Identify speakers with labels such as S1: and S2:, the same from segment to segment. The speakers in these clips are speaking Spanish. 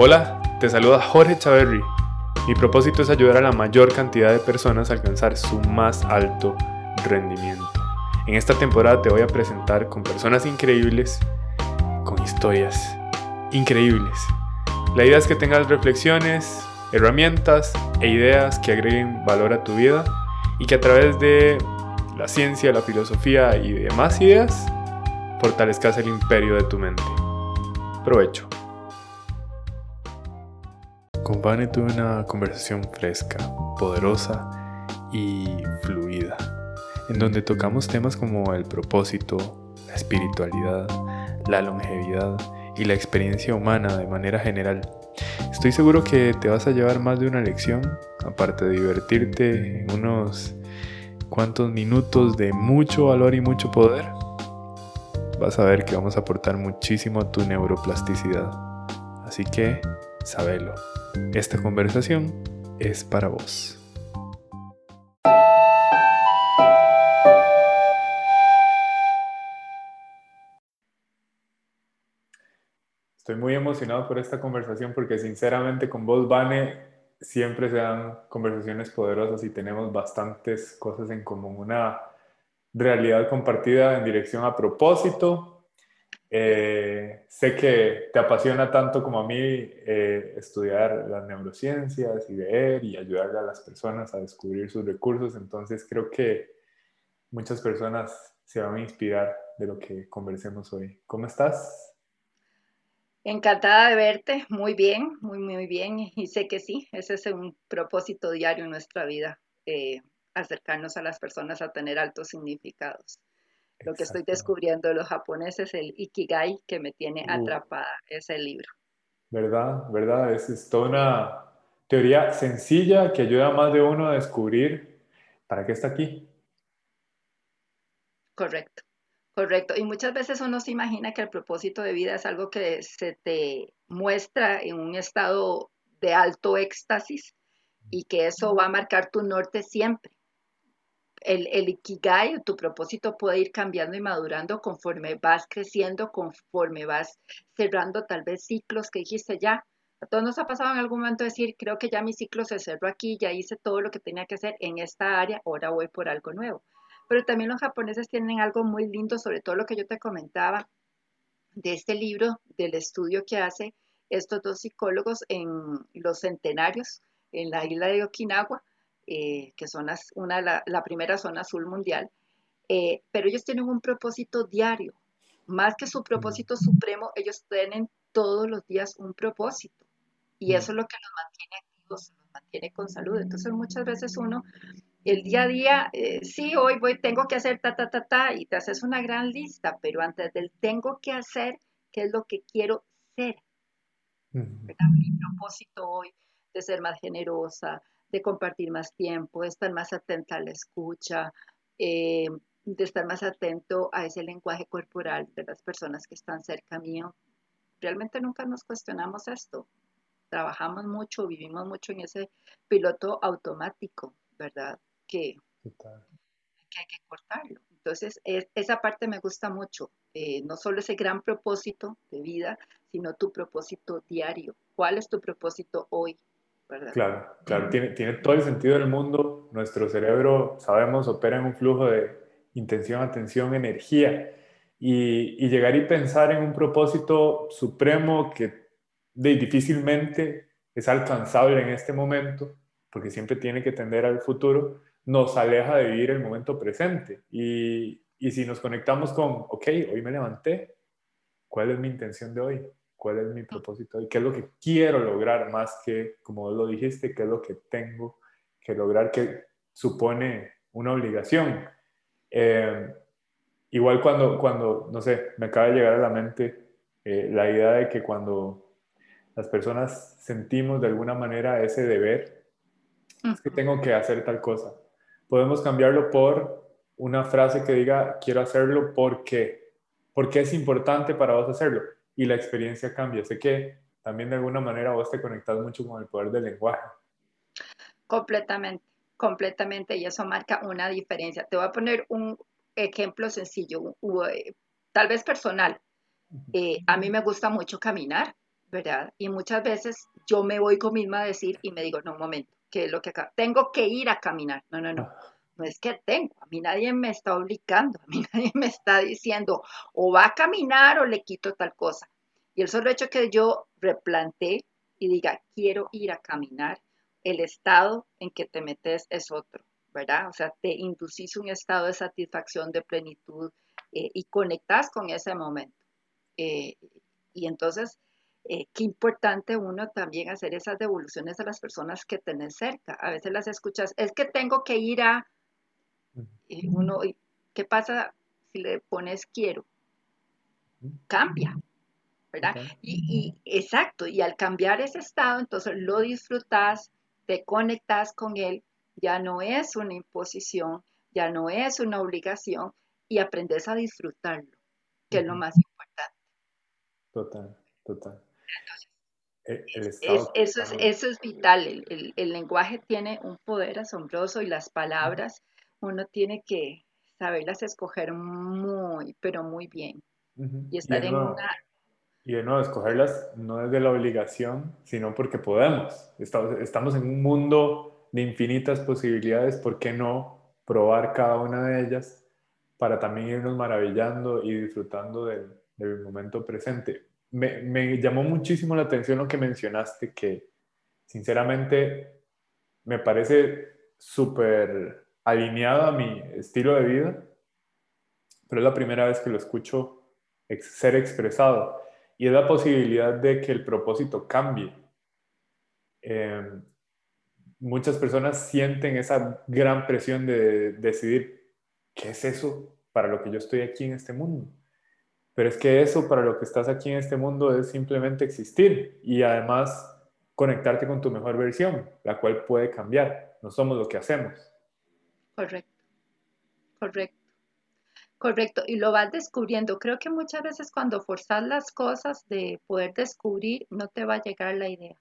S1: Hola, te saluda Jorge Chaverri. Mi propósito es ayudar a la mayor cantidad de personas a alcanzar su más alto rendimiento. En esta temporada te voy a presentar con personas increíbles, con historias increíbles. La idea es que tengas reflexiones, herramientas e ideas que agreguen valor a tu vida y que a través de la ciencia, la filosofía y demás ideas fortalezcas el imperio de tu mente. Provecho. Con Vane tuve una conversación fresca, poderosa y fluida, en donde tocamos temas como el propósito, la espiritualidad, la longevidad y la experiencia humana de manera general. Estoy seguro que te vas a llevar más de una lección, aparte de divertirte en unos cuantos minutos de mucho valor y mucho poder. Vas a ver que vamos a aportar muchísimo a tu neuroplasticidad. Así que, sabelo. Esta conversación es para vos. Estoy muy emocionado por esta conversación porque sinceramente con vos, Vane, siempre se dan conversaciones poderosas y tenemos bastantes cosas en común. Una realidad compartida en dirección a propósito. Eh, sé que te apasiona tanto como a mí eh, estudiar las neurociencias y ver y ayudarle a las personas a descubrir sus recursos. Entonces creo que muchas personas se van a inspirar de lo que conversemos hoy. ¿Cómo estás?
S2: Encantada de verte, muy bien, muy, muy bien. Y sé que sí, ese es un propósito diario en nuestra vida, eh, acercarnos a las personas a tener altos significados. Lo que estoy descubriendo de los japoneses, el Ikigai, que me tiene atrapada, es el libro.
S1: ¿Verdad? ¿Verdad? Es, es toda una teoría sencilla que ayuda a más de uno a descubrir para qué está aquí.
S2: Correcto. Correcto. Y muchas veces uno se imagina que el propósito de vida es algo que se te muestra en un estado de alto éxtasis y que eso va a marcar tu norte siempre. El, el ikigai, tu propósito puede ir cambiando y madurando conforme vas creciendo, conforme vas cerrando tal vez ciclos que dijiste ya. A todos nos ha pasado en algún momento decir, creo que ya mi ciclo se cerró aquí, ya hice todo lo que tenía que hacer en esta área, ahora voy por algo nuevo. Pero también los japoneses tienen algo muy lindo, sobre todo lo que yo te comentaba de este libro, del estudio que hace estos dos psicólogos en los centenarios en la isla de Okinawa, eh, que son una, la, primera zona azul mundial, eh, pero ellos tienen un propósito diario. Más que su propósito supremo, ellos tienen todos los días un propósito. Y eso es lo que los mantiene activos, los mantiene con salud. Entonces muchas veces uno el día a día, eh, sí, hoy voy, tengo que hacer ta, ta, ta, ta, y te haces una gran lista, pero antes del tengo que hacer, ¿qué es lo que quiero ser? Mi propósito hoy de ser más generosa, de compartir más tiempo, de estar más atenta a la escucha, eh, de estar más atento a ese lenguaje corporal de las personas que están cerca mío. Realmente nunca nos cuestionamos esto. Trabajamos mucho, vivimos mucho en ese piloto automático, ¿verdad? que, hay que cortarlo. Entonces, esa parte me gusta mucho, eh, no solo ese gran propósito de vida, sino tu propósito diario. ¿Cuál es tu propósito hoy?
S1: Claro, claro, tiene, tiene todo el sentido del mundo. Nuestro cerebro, sabemos, opera en un flujo de intención, atención, energía. Y, y llegar y pensar en un propósito supremo que de, difícilmente es alcanzable en este momento, porque siempre tiene que tender al futuro, nos aleja de vivir el momento presente. Y, y si nos conectamos con, ok, hoy me levanté, ¿cuál es mi intención de hoy? ¿Cuál es mi propósito hoy? ¿Qué es lo que quiero lograr más que, como lo dijiste, qué es lo que tengo que lograr que supone una obligación? Eh, igual cuando, cuando, no sé, me acaba de llegar a la mente eh, la idea de que cuando las personas sentimos de alguna manera ese deber, es que tengo que hacer tal cosa podemos cambiarlo por una frase que diga, quiero hacerlo porque, porque es importante para vos hacerlo. Y la experiencia cambia. Sé que también de alguna manera vos te conectas mucho con el poder del lenguaje.
S2: Completamente, completamente. Y eso marca una diferencia. Te voy a poner un ejemplo sencillo, tal vez personal. Eh, a mí me gusta mucho caminar ¿verdad? Y muchas veces yo me voy con misma a decir y me digo, no, un momento, ¿qué es lo que acá? Tengo que ir a caminar. No, no, no. No es que tengo, a mí nadie me está obligando, a mí nadie me está diciendo o va a caminar o le quito tal cosa. Y el solo hecho que yo replante y diga, quiero ir a caminar, el estado en que te metes es otro, ¿verdad? O sea, te inducís un estado de satisfacción, de plenitud eh, y conectas con ese momento. Eh, y entonces, eh, qué importante uno también hacer esas devoluciones a las personas que tenés cerca. A veces las escuchas, es que tengo que ir a... Y uno, ¿qué pasa si le pones quiero? Cambia, ¿verdad? Y, y, exacto, y al cambiar ese estado, entonces lo disfrutas, te conectas con él, ya no es una imposición, ya no es una obligación y aprendes a disfrutarlo, que es lo más importante.
S1: Total, total.
S2: eso, es, eso es vital, el, el, lenguaje tiene un poder asombroso y las palabras uno tiene que saberlas escoger muy, pero muy bien. Y estar en una
S1: y de nuevo, escogerlas no es de la obligación, sino porque podemos. Estamos en un mundo de infinitas posibilidades, ¿por qué no probar cada una de ellas para también irnos maravillando y disfrutando del, momento presente? Me, me, llamó muchísimo la atención lo que mencionaste, que sinceramente me parece súper alineado a mi estilo de vida, pero es la primera vez que lo escucho ser expresado y es la posibilidad de que el propósito cambie. Em, muchas personas sienten esa gran presión de decidir qué es eso para lo que yo estoy aquí en este mundo. Pero es que eso para lo que estás aquí en este mundo es simplemente existir y además conectarte con tu mejor versión, la cual puede cambiar. No somos lo que hacemos.
S2: Correcto, correcto. Correcto, y lo vas descubriendo. Creo que muchas veces cuando forzas las cosas de poder descubrir, no te va a llegar la idea.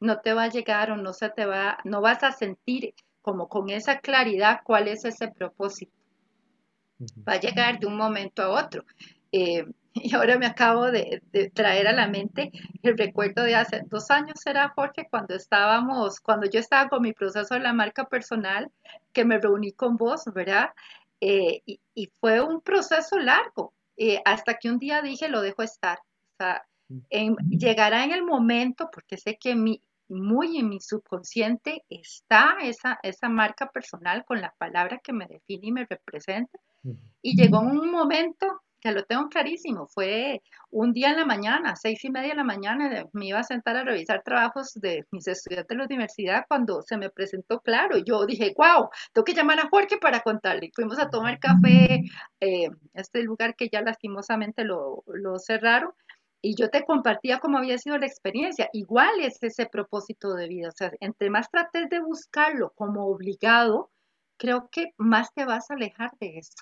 S2: No te va a llegar o no se te va, no vas a sentir como con esa claridad cuál es ese propósito. Va a llegar de un momento a otro. Eh, y ahora me acabo de, traer a la mente el recuerdo de hace dos años, era Jorge, cuando estábamos, cuando yo estaba con mi proceso de la marca personal, que me reuní con vos, ¿verdad? Eh, y, fue un proceso largo, eh, hasta que un día dije, lo dejo estar. O sea, llegará en el momento, porque sé que mi, muy en mi subconsciente está esa, esa marca personal con la palabra que me define y me representa. Y llegó un momento que lo tengo clarísimo, fue un día en la mañana, seis y media de la mañana, me iba a sentar a revisar trabajos de mis estudiantes de la universidad cuando se me presentó claro. Yo dije, wow, tengo que llamar a Jorge para contarle. Fuimos a tomar café, eh, este lugar que ya lastimosamente lo, lo cerraron, y yo te compartía cómo había sido la experiencia. Igual es ese propósito de vida. O sea, entre más trates de buscarlo como obligado, creo que más te vas a alejar de eso.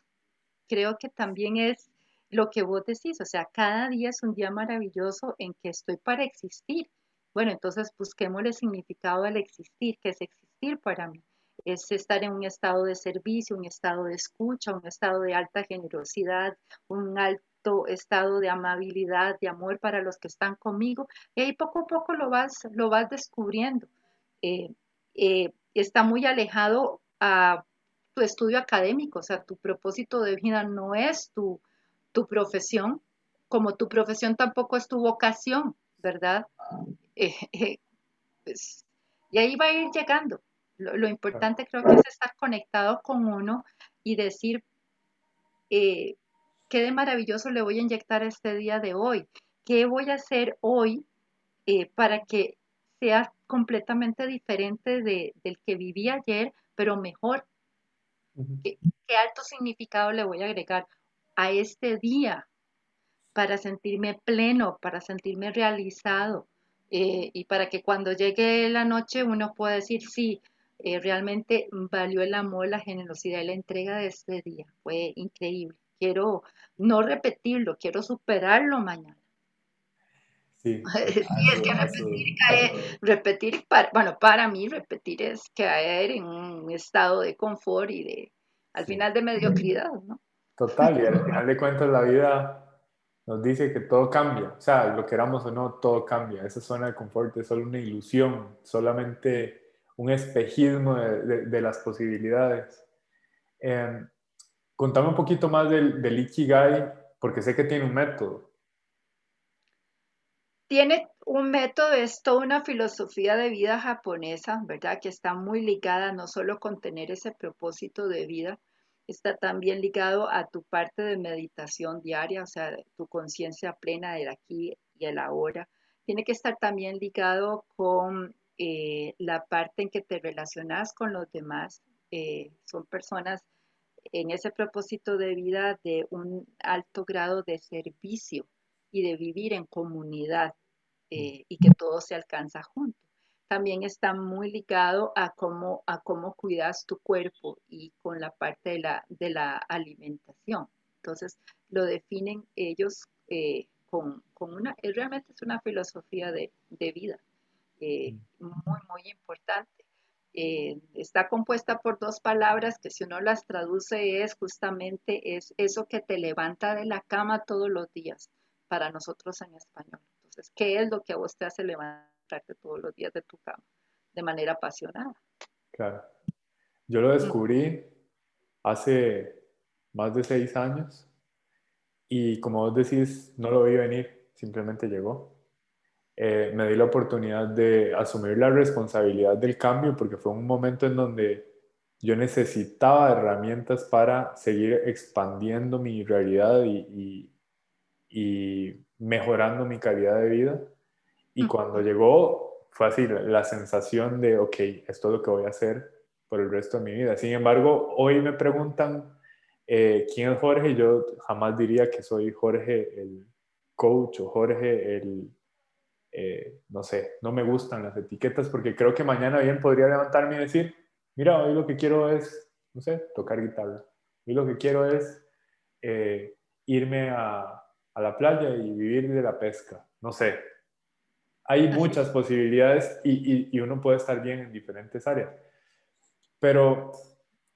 S2: Creo que también es lo que vos decís, o sea, cada día es un día maravilloso en que estoy para existir. Bueno, entonces busquemos el significado del existir, que es existir para mí. Es estar en un estado de servicio, un estado de escucha, un estado de alta generosidad, un alto estado de amabilidad, de amor para los que están conmigo. Y ahí poco a poco lo vas, lo vas descubriendo. Eh, eh, está muy alejado a tu estudio académico, o sea, tu propósito de vida no es tu, tu profesión, como tu profesión tampoco es tu vocación, ¿verdad? Eh, eh, pues, y ahí va a ir llegando. Lo, importante creo que es estar conectado con uno y decir, eh, qué de maravilloso le voy a inyectar este día de hoy, qué voy a hacer hoy para que sea completamente diferente de, del que viví ayer, pero mejor. ¿Qué, alto significado le voy a agregar? A este día para sentirme pleno, para sentirme realizado eh, y para que cuando llegue la noche uno pueda decir, sí, eh, realmente valió el amor, la generosidad y la entrega de este día. Fue increíble. Quiero no repetirlo, quiero superarlo mañana. Sí, es que repetir, repetir para, bueno, para mí repetir es caer en un estado de confort y de, al final de mediocridad, ¿no?
S1: Total, y al final de cuentas la vida nos dice que todo cambia, o sea, lo queramos o no, todo cambia. Esa zona de confort es solo una ilusión, solamente un espejismo de, las posibilidades. Eh, contame un poquito más del, del porque sé que tiene un método.
S2: Tiene un método, es toda una filosofía de vida japonesa, ¿verdad? Que está muy ligada no solo con tener ese propósito de vida, está también ligado a tu parte de meditación diaria, o sea, tu conciencia plena del aquí y el ahora. Tiene que estar también ligado con eh, la parte en que te relacionas con los demás. Eh, son personas en ese propósito de vida de un alto grado de servicio y de vivir en comunidad eh, y que todo se alcanza junto también está muy ligado a cómo, a cómo cuidas tu cuerpo y con la parte de la, de la alimentación. Entonces, lo definen ellos eh, con, con, una, realmente es una filosofía de, de vida eh, mm. muy, muy importante. Eh, está compuesta por dos palabras que si uno las traduce es justamente es eso que te levanta de la cama todos los días para nosotros en español. Entonces, ¿qué es lo que a vos te hace levantar? Todos los días de tu cama de manera apasionada.
S1: Claro. Yo lo descubrí hace más de seis años y como vos decís, no lo vi venir, simplemente llegó. Eh, me di la oportunidad de asumir la responsabilidad del cambio porque fue un momento en donde yo necesitaba herramientas para seguir expandiendo mi realidad y, y mejorando mi calidad de vida. Y cuando llegó, fue así, la, sensación de, ok, esto es lo que voy a hacer por el resto de mi vida. Sin embargo, hoy me preguntan eh, quién es Jorge, yo jamás diría que soy Jorge el coach o Jorge el, eh, no sé, no me gustan las etiquetas porque creo que mañana bien podría levantarme y decir, mira, hoy lo que quiero es, no sé, tocar guitarra. Hoy lo que quiero es eh, irme a, a la playa y vivir de la pesca. No sé, hay muchas posibilidades y, uno puede estar bien en diferentes áreas. Pero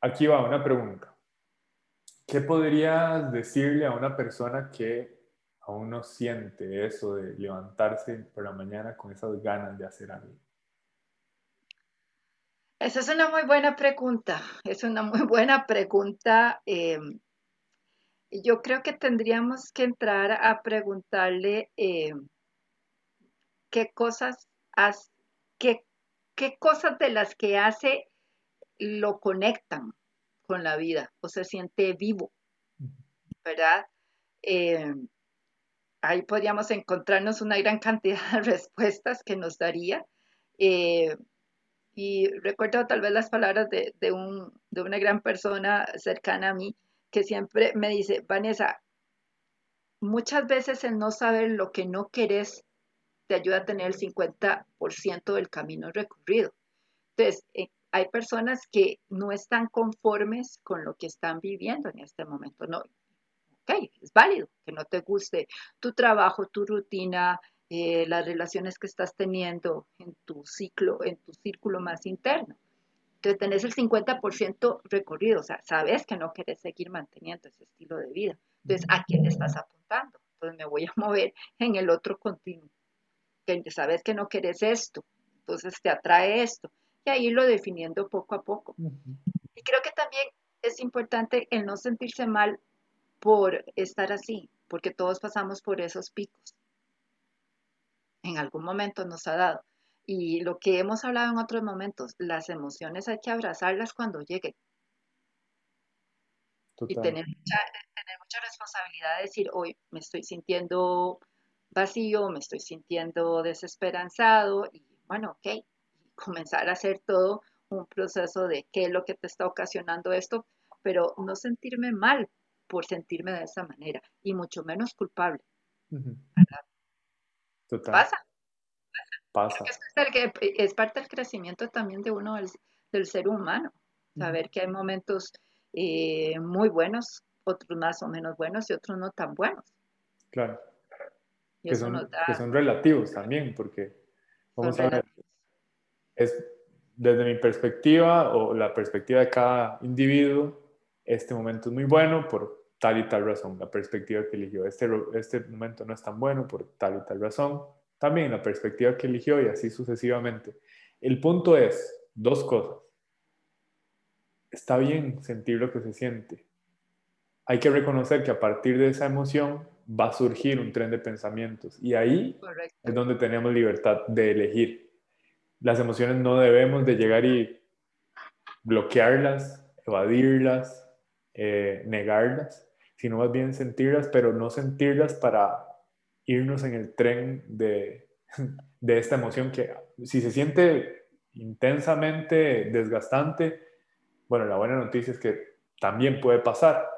S1: aquí va una pregunta. ¿Qué podrías decirle a una persona que aún no siente eso de levantarse por la mañana con esas ganas de hacer algo?
S2: Esa es una muy buena pregunta. Es una muy buena pregunta. Eh, yo creo que tendríamos que entrar a preguntarle eh, qué cosas, qué, qué cosas de las que hace lo conectan con la vida o se siente vivo, ¿verdad? Eh, ahí podríamos encontrarnos una gran cantidad de respuestas que nos daría. Eh, y recuerdo tal vez las palabras de, de, un, de una gran persona cercana a mí que siempre me dice, Vanessa, muchas veces el no saber lo que no querés te ayuda a tener el 50% del camino recorrido. Entonces, eh, hay personas que no están conformes con lo que están viviendo en este momento. No, ok, es válido que no te guste tu trabajo, tu rutina, eh, las relaciones que estás teniendo en tu ciclo, en tu círculo más interno. Entonces tenés el 50% recorrido, o sea, sabes que no quieres seguir manteniendo ese estilo de vida. Entonces, ¿a quién estás apuntando? Entonces me voy a mover en el otro continuo que sabes que no quieres esto, entonces te atrae esto, y ahí lo definiendo poco a poco. Y creo que también es importante el no sentirse mal por estar así, porque todos pasamos por esos picos. En algún momento nos ha dado. Y lo que hemos hablado en otros momentos, las emociones hay que abrazarlas cuando lleguen. Y tener mucha, tener mucha responsabilidad de decir, hoy me estoy sintiendo vacío, me estoy sintiendo desesperanzado y bueno, ok, comenzar a hacer todo un proceso de qué es lo que te está ocasionando esto, pero no sentirme mal por sentirme de esa manera y mucho menos culpable. Total. Pasa. Pasa. Es, parte del crecimiento también de uno del, ser humano. Saber que hay momentos eh, muy buenos, otros más o menos buenos y otros no tan buenos.
S1: Claro que son, que son relativos también, porque vamos a ver, es desde mi perspectiva o la perspectiva de cada individuo, este momento es muy bueno por tal y tal razón, la perspectiva que eligió. Este, este momento no es tan bueno por tal y tal razón, también la perspectiva que eligió y así sucesivamente. El punto es dos cosas. Está bien sentir lo que se siente. Hay que reconocer que a partir de esa emoción va a surgir un tren de pensamientos y ahí es donde tenemos libertad de elegir. Las emociones no debemos de llegar y bloquearlas, evadirlas, eh, negarlas, sino más bien sentirlas, pero no sentirlas para irnos en el tren de, de esta emoción que si se siente intensamente desgastante, bueno, la buena noticia es que también puede pasar.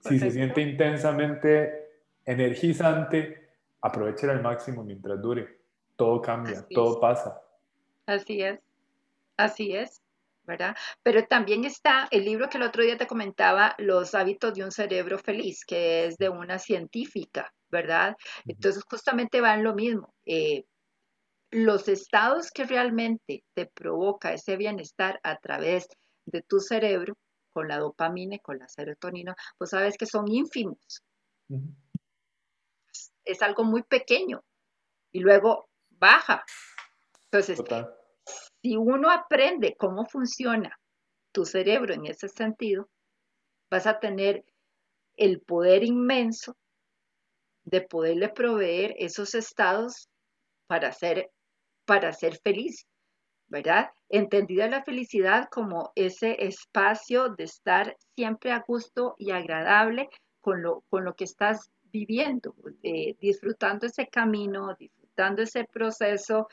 S1: Si se siente intensamente energizante, aproveche al máximo mientras dure. Todo cambia, todo pasa.
S2: Así es, así es. ¿verdad? Pero también está el libro que el otro día te comentaba, Los hábitos de un cerebro feliz, que es de una científica, ¿verdad? Entonces justamente va en lo mismo. Eh, los estados que realmente te provoca ese bienestar a través de tu cerebro, con la dopamina y con la serotonina, pues sabes que son ínfimos. Es algo muy pequeño y luego baja. Entonces, si uno aprende cómo funciona tu cerebro en ese sentido, vas a tener el poder inmenso de poderle proveer esos estados para ser, para ser feliz, ¿verdad? Entendida la felicidad como ese espacio de estar siempre a gusto y agradable con lo, con lo que estás viviendo, eh, disfrutando ese camino, disfrutando ese proceso,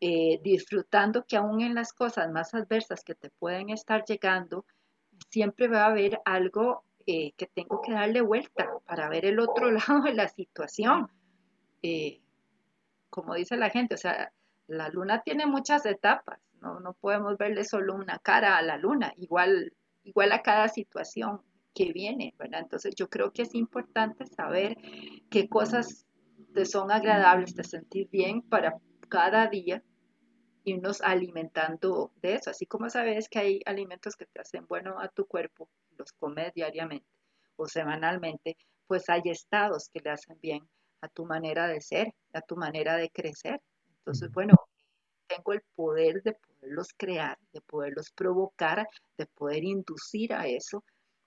S2: eh, disfrutando que aún en las cosas más adversas que te pueden estar llegando, siempre va a haber algo eh, que tengo que darle vuelta para ver el otro lado de la situación. Como dice la gente, o sea, la luna tiene muchas etapas, no, no podemos verle solo una cara a la luna, igual, igual a cada situación que viene, ¿verdad? Entonces yo creo que es importante saber qué cosas te son agradables, te sentir bien para cada día irnos alimentando de eso. Así como sabes que hay alimentos que te hacen bueno a tu cuerpo, los comes diariamente o semanalmente, pues hay estados que le hacen bien a tu manera de ser, a tu manera de crecer. Entonces, bueno, tengo el poder de poderlos crear, de poderlos provocar, de poder inducir a eso.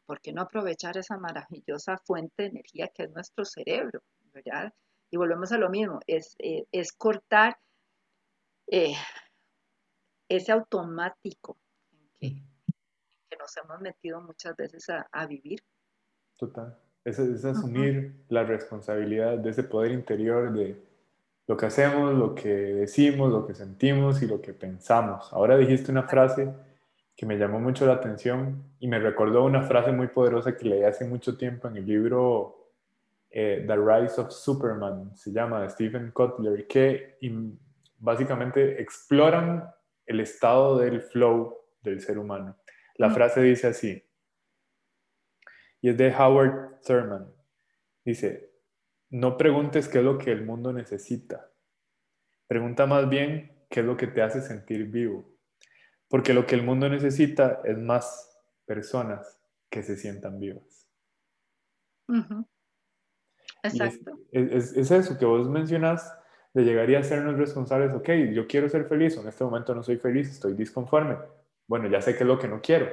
S2: ¿Por qué no aprovechar esa maravillosa fuente de energía que es nuestro cerebro? ¿verdad? Y volvemos a lo mismo, es, eh, es cortar eh, ese automático en que, nos hemos metido muchas veces a, vivir.
S1: Total. Es, asumir la responsabilidad de ese poder interior de lo que hacemos, lo que decimos, lo que sentimos y lo que pensamos. Ahora dijiste una frase que me llamó mucho la atención y me recordó una frase muy poderosa que leí hace mucho tiempo en el libro eh, The Rise of Superman, se llama, de Stephen Kotler, que básicamente exploran el estado del flow del ser humano. La frase dice así, y es de Howard Thurman. Dice, no preguntes qué es lo que el mundo necesita. Pregunta más bien qué es lo que te hace sentir vivo. Porque lo que el mundo necesita es más personas que se sientan vivas.
S2: Exacto.
S1: Es, es, eso que vos mencionas de llegar a sernos responsables, ok, yo quiero ser feliz, en este momento no soy feliz, estoy disconforme. Bueno, ya sé qué es lo que no quiero.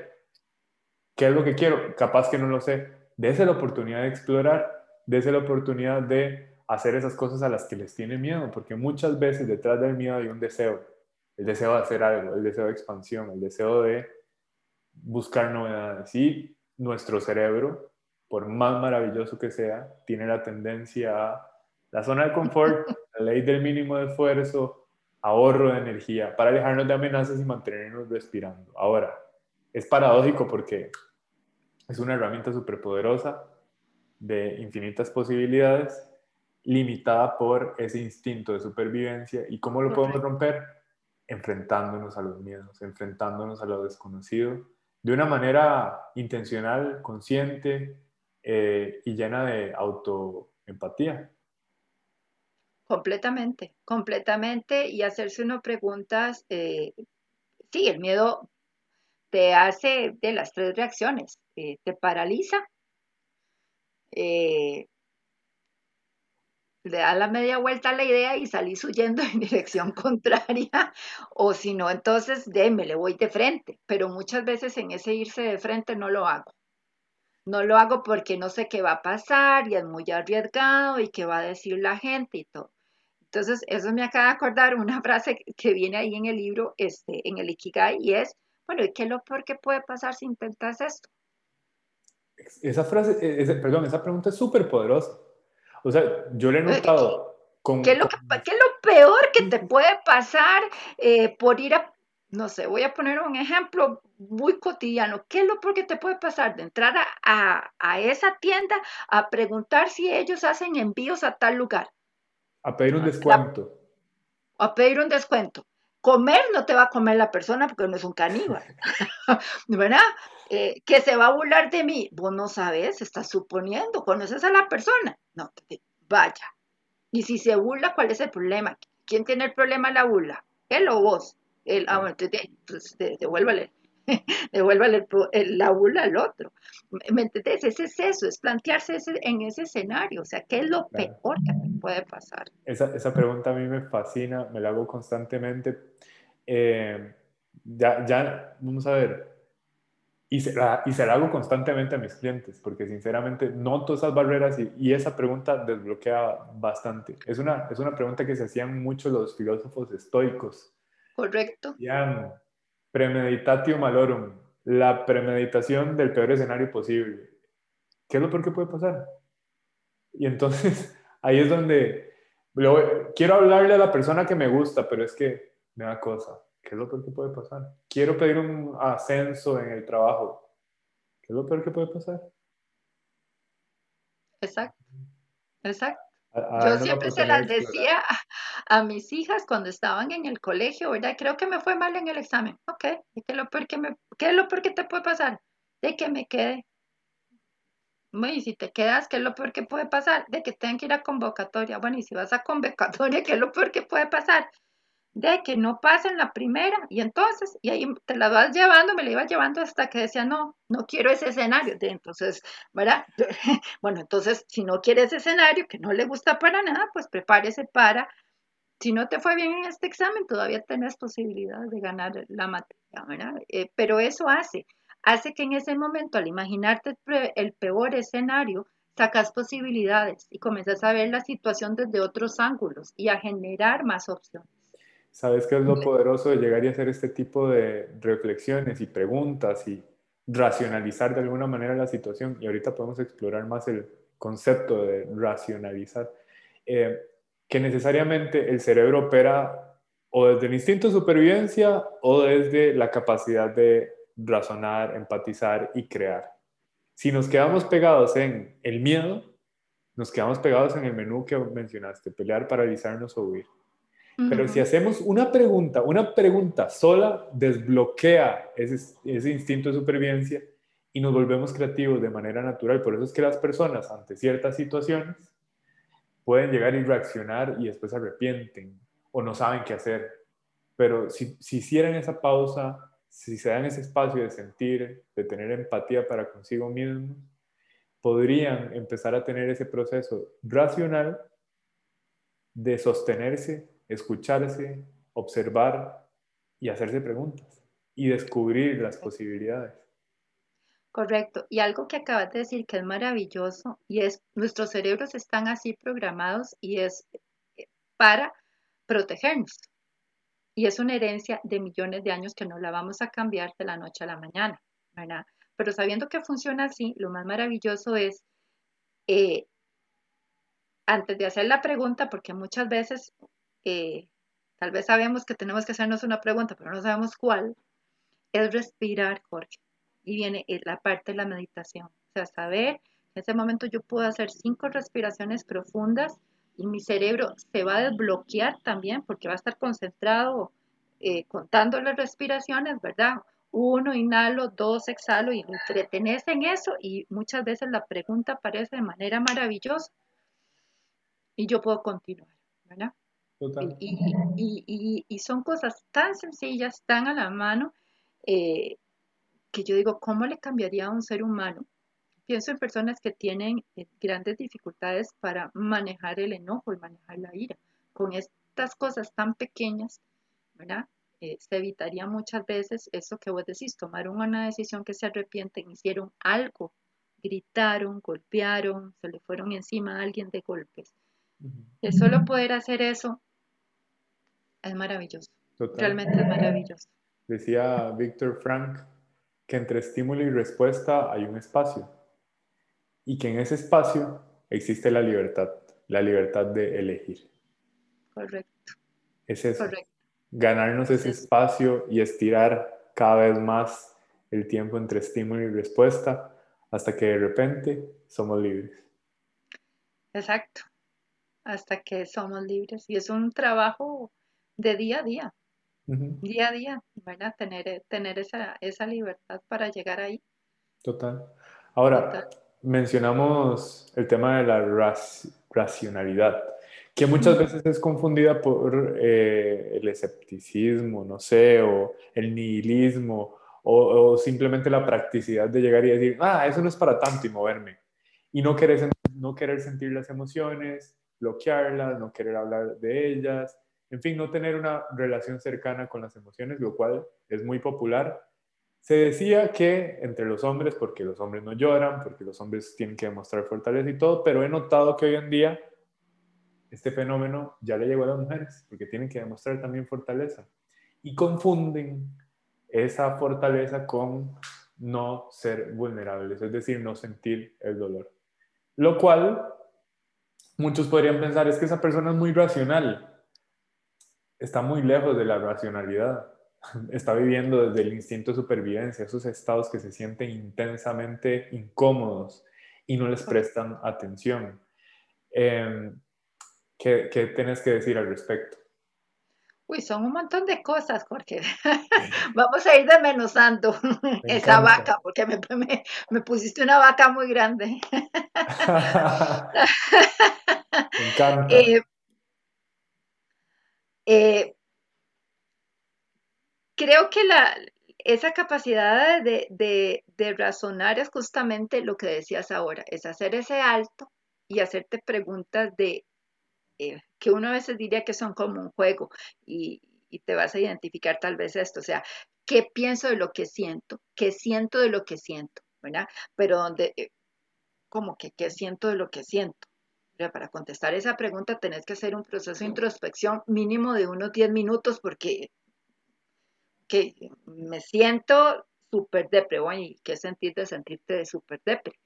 S1: ¿Qué es lo que quiero? Capaz que no lo sé. Dese la oportunidad de explorar, dese la oportunidad de hacer esas cosas a las que les tiene miedo, porque muchas veces detrás del miedo hay un deseo, el deseo de hacer algo, el deseo de expansión, el deseo de buscar novedades. Y nuestro cerebro, por más maravilloso que sea, tiene la tendencia a la zona de confort, la ley del mínimo de esfuerzo, ahorro de energía, para alejarnos de amenazas y mantenernos respirando. Ahora, es paradójico porque es una herramienta superpoderosa de infinitas posibilidades, limitada por ese instinto de supervivencia. ¿Y cómo lo podemos romper? Enfrentándonos a los miedos, enfrentándonos a lo desconocido, de una manera intencional, consciente eh, y llena de autoempatía.
S2: Completamente, completamente. Y hacerse unas preguntas, eh, sí, el miedo te hace de las tres reacciones, eh, te paraliza, le da la media vuelta a la idea y salís huyendo en dirección contraria, o si no, entonces déme, le voy de frente, pero muchas veces en ese irse de frente no lo hago. No lo hago porque no sé qué va a pasar y es muy arriesgado y qué va a decir la gente y todo. Entonces, eso me acaba de acordar una frase que viene ahí en el libro, este, en el Ikigai, y es, bueno, ¿y qué es lo peor que puede pasar si intentas esto?
S1: Esa frase, e, perdón, esa pregunta es súper poderosa. O sea, yo le he notado...
S2: Con, ¿Qué, es lo, peor que te puede pasar eh, por ir a, no sé, voy a poner un ejemplo muy cotidiano. ¿Qué es lo peor que te puede pasar de entrar a, a, esa tienda a preguntar si ellos hacen envíos a tal lugar?
S1: A pedir un descuento.
S2: a pedir un descuento. Comer no te va a comer la persona porque no es un caníbal, ¿verdad? Eh, que se va a burlar de mí. Vos no sabes, estás suponiendo, conoces a la persona. No, vaya. Y si se burla, ¿cuál es el problema? ¿Quién tiene el problema la burla? Él o vos. Él, ah, bueno, entonces, devuélvale, devuélvale la burla al otro. ¿Me entendés? Ese es eso, es plantearse en ese escenario. O sea, ¿qué es lo peor que me puede pasar?
S1: Esa, esa pregunta a mí me fascina, me la hago constantemente. Eh, ya, ya, vamos a ver, y se, la, y se la hago constantemente a mis clientes, porque sinceramente noto esas barreras y, y, esa pregunta desbloquea bastante. Es una, es una pregunta que se hacían mucho los filósofos estoicos.
S2: Correcto.
S1: Ya, premeditatio malorum, la premeditación del peor escenario posible. ¿Qué es lo peor que puede pasar? Y entonces ahí es donde quiero hablarle a la persona que me gusta, pero es que me da cosa. ¿Qué es lo peor que puede pasar? Quiero pedir un ascenso en el trabajo. ¿Qué es lo peor que puede pasar?
S2: Exacto, exacto. Yo siempre se las decía a, mis hijas cuando estaban en el colegio, ¿verdad? Creo que me fue mal en el examen. Ok, ¿qué es lo peor que, me, ¿qué es lo peor que te puede pasar? De que me quede. Y si te quedas, ¿qué es lo peor que puede pasar? De que tengan que ir a convocatoria. Bueno, y si vas a convocatoria, ¿qué es lo peor que puede pasar? De que no pasen la primera y entonces, y ahí te la vas llevando, me la iba llevando hasta que decía, no, no quiero ese escenario. De, entonces, ¿verdad? Bueno, entonces, si no quiere ese escenario, que no le gusta para nada, pues prepárese para, si no te fue bien en este examen, todavía tenés posibilidades de ganar la materia, ¿verdad? Eh, pero eso hace, hace que en ese momento, al imaginarte el peor escenario, sacas posibilidades y comienzas a ver la situación desde otros ángulos y a generar más opciones.
S1: ¿Sabes qué es lo poderoso de llegar y hacer este tipo de reflexiones y preguntas y racionalizar de alguna manera la situación? Y ahorita podemos explorar más el concepto de racionalizar. Eh, que necesariamente el cerebro opera o desde el instinto de supervivencia o desde la capacidad de razonar, empatizar y crear. Si nos quedamos pegados en el miedo, nos quedamos pegados en el menú que mencionaste, pelear, paralizarnos o huir. Pero si hacemos una pregunta, una pregunta sola desbloquea ese, ese, instinto de supervivencia y nos volvemos creativos de manera natural. Por eso es que las personas ante ciertas situaciones pueden llegar y reaccionar y después se arrepienten o no saben qué hacer. Pero si, si hicieran esa pausa, si se dan ese espacio de sentir, de tener empatía para consigo mismos, podrían empezar a tener ese proceso racional de sostenerse escucharse, observar y hacerse preguntas y descubrir las posibilidades.
S2: Correcto. Y algo que acabas de decir que es maravilloso y es nuestros cerebros están así programados y es eh, para protegernos. Y es una herencia de millones de años que no la vamos a cambiar de la noche a la mañana, ¿verdad? Pero sabiendo que funciona así, lo más maravilloso es, eh, antes de hacer la pregunta, porque muchas veces tal vez sabemos que tenemos que hacernos una pregunta, pero no sabemos cuál, es respirar, Jorge. Y viene la parte de la meditación. O sea, saber en ese momento yo puedo hacer cinco respiraciones profundas y mi cerebro se va a desbloquear también porque va a estar concentrado eh, contando las respiraciones, ¿verdad? Uno, inhalo, dos, exhalo y me entretenés en eso y muchas veces la pregunta aparece de manera maravillosa y yo puedo continuar, ¿verdad? Y, y, son cosas tan sencillas, tan a la mano, eh, que yo digo, ¿cómo le cambiaría a un ser humano pienso en personas que tienen eh, grandes dificultades para manejar el enojo y manejar la ira. Con estas cosas tan pequeñas, ¿verdad? Eh, se evitaría muchas veces eso que vos decís, tomaron una decisión que se arrepienten, hicieron algo, gritaron, golpearon, se le fueron encima a alguien de golpes. El solo poder hacer eso es maravilloso. Realmente es maravilloso.
S1: Decía Víctor Frank que entre estímulo y respuesta hay un espacio y que en ese espacio existe la libertad, la libertad de elegir.
S2: Correcto.
S1: Es eso. Correcto. Ganarnos ese espacio y estirar cada vez más el tiempo entre estímulo y respuesta hasta que de repente somos libres.
S2: Exacto. Hasta que somos libres. Y es un trabajo de día a día. Día a día, ¿verdad? Tener, tener esa, esa libertad para llegar ahí.
S1: Total. Ahora, mencionamos el tema de la racionalidad, que muchas veces es confundida por eh, el escepticismo, no sé, o el nihilismo, o, simplemente la practicidad de llegar y decir, ah, eso no es para tanto y moverme. Y no querer, no querer sentir las emociones, bloquearlas, no querer hablar de ellas, en fin, no tener una relación cercana con las emociones, lo cual es muy popular. Se decía que entre los hombres, porque los hombres no lloran, porque los hombres tienen que demostrar fortaleza y todo, pero he notado que hoy en día este fenómeno ya le llegó a las mujeres, porque tienen que demostrar también fortaleza. Y confunden esa fortaleza con no ser vulnerables, es decir, no sentir el dolor. Lo cual muchos podrían pensar es que esa persona es muy racional, está muy lejos de la racionalidad. Está viviendo desde el instinto de supervivencia, esos estados que se sienten intensamente incómodos y no les prestan atención. Em, ¿qué, ¿Qué tienes que decir al respecto?
S2: Uy, son un montón de cosas, Jorge. Vamos a ir desmenuzando esa vaca, porque me, me, pusiste una vaca muy grande. me encanta. Eh, eh, creo que la, esa capacidad de, razonar es justamente lo que decías ahora, es hacer ese alto y hacerte preguntas de eh, que uno a veces diría que son como un juego y, te vas a identificar tal vez esto, o sea, ¿qué pienso de lo que siento? ¿Qué siento de lo que siento? ¿Verdad? Pero donde, eh, como que, ¿qué siento de lo que siento? Para contestar esa pregunta tenés que hacer un proceso de introspección mínimo de unos 10 minutos porque que me siento súper depre, y qué sentir de sentirte de súper depre.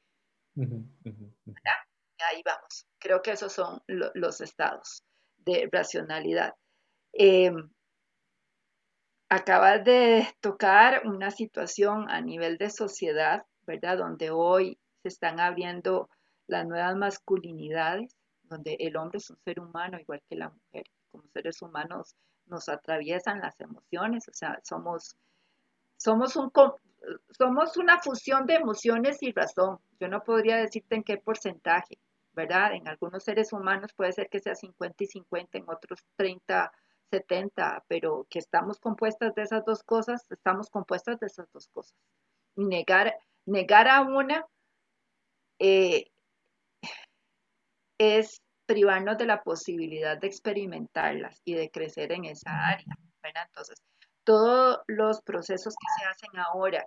S2: Ahí vamos. Creo que esos son los estados de racionalidad. Em, acabas de tocar una situación a nivel de sociedad, ¿verdad? Donde hoy se están abriendo las nuevas masculinidades, donde el hombre es un ser humano igual que la mujer. Como seres humanos nos atraviesan las emociones, o sea, somos, somos, un, somos una fusión de emociones y razón. Yo no podría decirte en qué porcentaje, ¿verdad? En algunos seres humanos puede ser que sea 50 y 50, en otros 30, 70, pero que estamos compuestas de esas dos cosas, estamos compuestas de esas dos cosas. Negar, negar a una eh, es privarnos de la posibilidad de experimentarlas y de crecer en esa área. Entonces, todos los procesos que se hacen ahora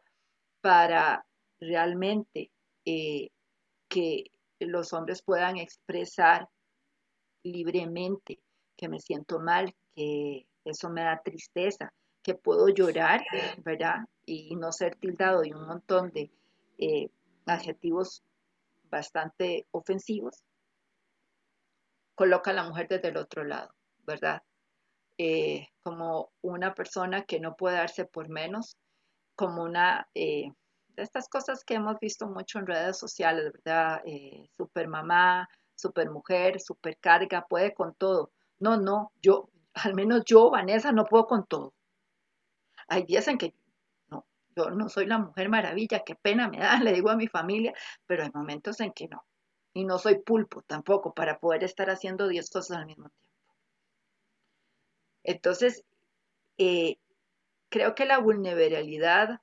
S2: para realmente eh, que los hombres puedan expresar libremente que me siento mal, que eso me da tristeza, que puedo llorar, ¿verdad? Y no ser tildado y un montón de eh, adjetivos bastante ofensivos, coloca a la mujer desde el otro lado, ¿verdad? Eh, como una persona que no puede darse por menos, como una eh, de estas cosas que hemos visto mucho en redes sociales, ¿verdad? Eh, super mamá, super mujer, super carga, puede con todo. No, no, yo, al menos yo, Vanessa, no puedo con todo. Hay días en que no, yo no soy la mujer maravilla, qué pena me da, le digo a mi familia, pero hay momentos en que no y no soy pulpo tampoco para poder estar haciendo 10 cosas al mismo tiempo. Entonces, eh, creo que la vulnerabilidad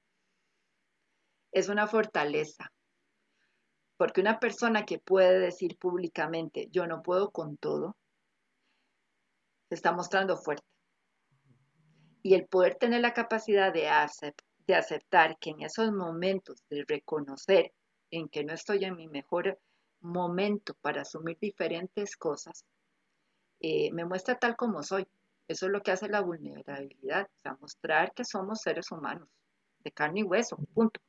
S2: es una fortaleza, Porque una persona que puede decir públicamente, yo no puedo con todo, se está mostrando fuerte. Y el poder tener la capacidad de, de aceptar que en esos momentos de reconocer en que no estoy en mi mejor momento para asumir diferentes cosas, eh, me muestra tal como soy. Eso es lo que hace la vulnerabilidad, o sea, mostrar que somos seres humanos, de carne y hueso, punto.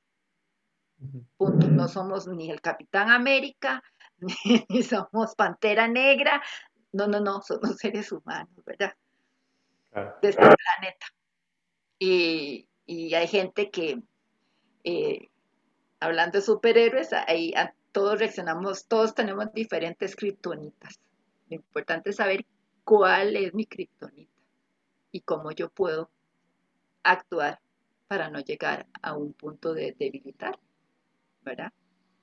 S2: Punto. No somos ni el Capitán América, ni, somos Pantera Negra. No, no, no, somos seres humanos, ¿verdad? De este planeta. Y, hay gente que, eh, hablando de superhéroes, ahí todos reaccionamos, todos tenemos diferentes kriptonitas. Lo importante es saber cuál es mi kriptonita y cómo yo puedo actuar para no llegar a un punto de debilitar. ¿verdad?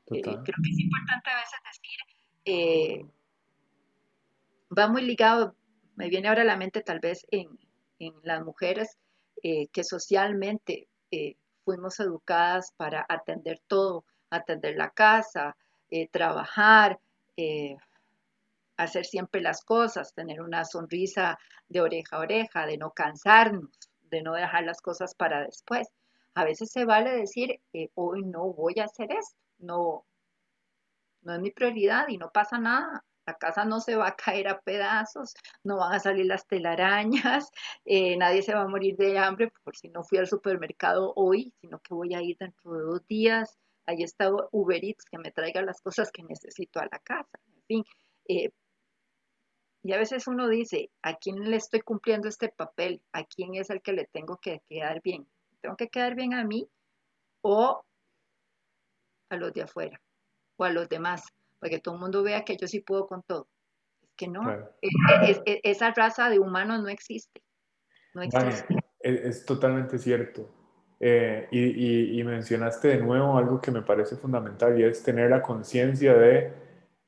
S2: Eh, creo que es importante a veces decir, eh, va muy ligado, me viene ahora a la mente tal vez en, las mujeres eh, que socialmente fuimos educadas para atender todo, atender la casa, trabajar, hacer siempre las cosas, tener una sonrisa de oreja a oreja, de no cansarnos, de no dejar las cosas para después. A veces se vale decir, eh, hoy no voy a hacer esto, no, no es mi prioridad y no pasa nada. La casa no se va a caer a pedazos, no van a salir las telarañas, eh, nadie se va a morir de hambre por si no fui al supermercado hoy, sino que voy a ir dentro de dos días. Ahí está Uber Eats que me traiga las cosas que necesito a la casa. En fin, eh, y a veces uno dice, ¿a quién le estoy cumpliendo este papel? ¿A quién es el que le tengo que quedar bien? tengo que quedar bien a mí o a los de afuera o a los demás, para que todo el mundo vea que yo sí puedo con todo. Es que no, esa raza de humanos no existe. No existe.
S1: es, totalmente cierto. Eh, y, y, mencionaste de nuevo algo que me parece fundamental y es tener la conciencia de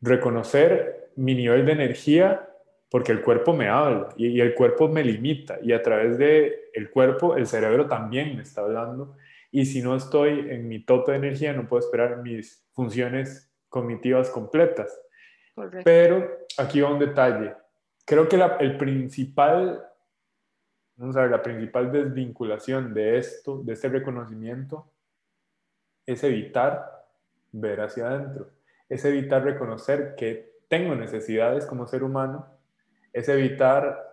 S1: reconocer mi nivel de energía porque el cuerpo me habla y, el cuerpo me limita y a través de el cuerpo el cerebro también me está hablando y si no estoy en mi tope de energía no puedo esperar mis funciones cognitivas completas. Pero aquí va un detalle. Creo que la, el principal, vamos a ver, la principal desvinculación de esto, de este reconocimiento, es evitar ver hacia adentro, es evitar reconocer que tengo necesidades como ser humano. Es evitar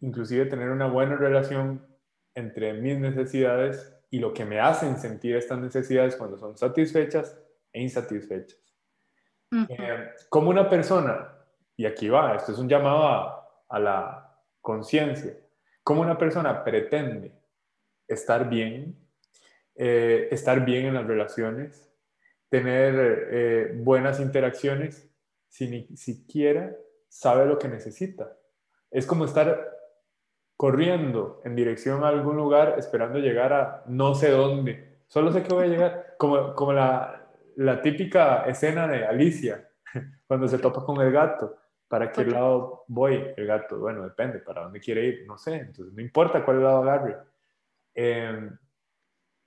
S1: inclusive tener una buena relación entre mis necesidades y lo que me hacen sentir estas necesidades cuando son satisfechas e insatisfechas. Eh, como una persona, y aquí va, esto es un llamado a, la conciencia, como una persona pretende estar bien, eh, estar bien en las relaciones, tener eh, buenas interacciones, si ni siquiera sabe lo que necesita. Es como estar corriendo en dirección a algún lugar esperando llegar a no sé dónde. Solo sé que voy a llegar, como, como la, la típica escena de Alicia, cuando se topa con el gato. ¿Para qué lado voy? El gato, bueno, depende, ¿para dónde quiere ir? No sé, entonces no importa cuál lado agarre.
S2: Em,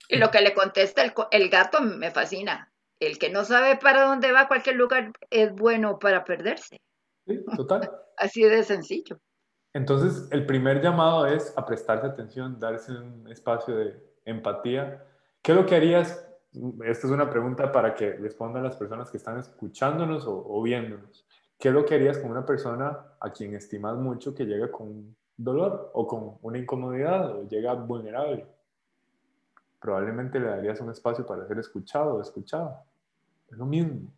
S2: y lo que le contesta el, el, gato me fascina. El que no sabe para dónde va a cualquier lugar es bueno para perderse.
S1: Sí, total.
S2: Así de sencillo.
S1: Entonces, el primer llamado es a prestarse atención, darse un espacio de empatía. ¿Qué es lo que harías? Esta es una pregunta para que respondan las personas que están escuchándonos o, viéndonos. ¿Qué es lo que harías con una persona a quien estimas mucho que llega con dolor o con una incomodidad o llega vulnerable? Probablemente le darías un espacio para ser escuchado o escuchada. Es lo mismo.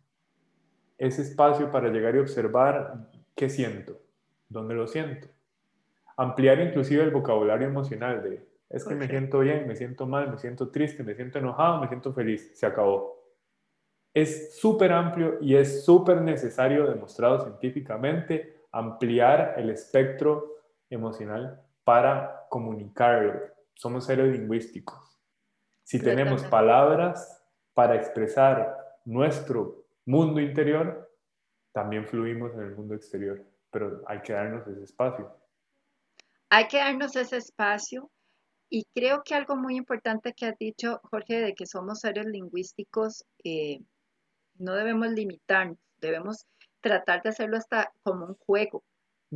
S1: Ese espacio para llegar y observar qué siento, dónde lo siento ampliar inclusive el vocabulario emocional de, es que me siento bien, me siento mal, me siento triste, me siento enojado, me siento feliz, se acabó. Es súper amplio y es súper necesario, demostrado científicamente, ampliar el espectro emocional para comunicarlo. Somos seres lingüísticos. Si tenemos palabras para expresar nuestro mundo interior, también fluimos en el mundo exterior, pero hay que darnos ese espacio.
S2: Hay que darnos ese espacio y creo que algo muy importante que has dicho, Jorge, de que somos seres lingüísticos, eh, no debemos limitarnos, debemos tratar de hacerlo hasta como un juego.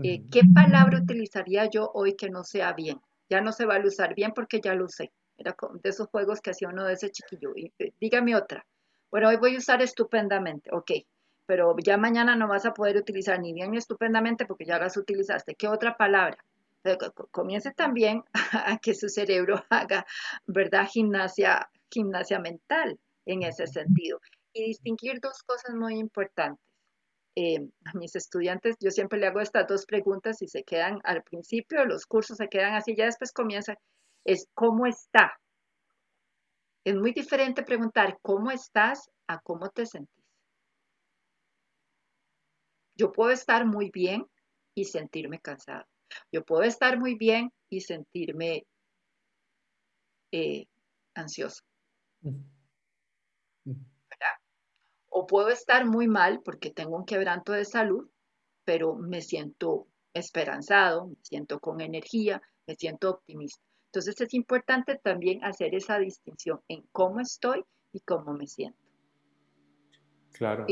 S2: Eh, ¿Qué palabra utilizaría yo hoy que no sea bien? Ya no se va a usar bien porque ya lo usé. Era de esos juegos que hacía uno de ese chiquillo. Y, eh, dígame otra. Bueno, hoy voy a usar estupendamente. Ok, pero ya mañana no vas a poder utilizar ni bien ni estupendamente porque ya las utilizaste. ¿Qué otra palabra? Comience también a que su cerebro haga, ¿verdad? Gimnasia, gimnasia mental en ese sentido. Y distinguir dos cosas muy importantes. Eh, a mis estudiantes, yo siempre le hago estas dos preguntas y se quedan al principio, los cursos se quedan así, ya después comienza, es ¿cómo está? Es muy diferente preguntar ¿cómo estás? a ¿cómo te sentís? Yo puedo estar muy bien y sentirme cansado. Yo puedo estar muy bien y sentirme eh, ansioso. O puedo estar muy mal porque tengo un quebranto de salud, pero me siento esperanzado, me siento con energía, me siento optimista. Entonces es importante también hacer esa distinción en cómo estoy y cómo me siento.
S1: Claro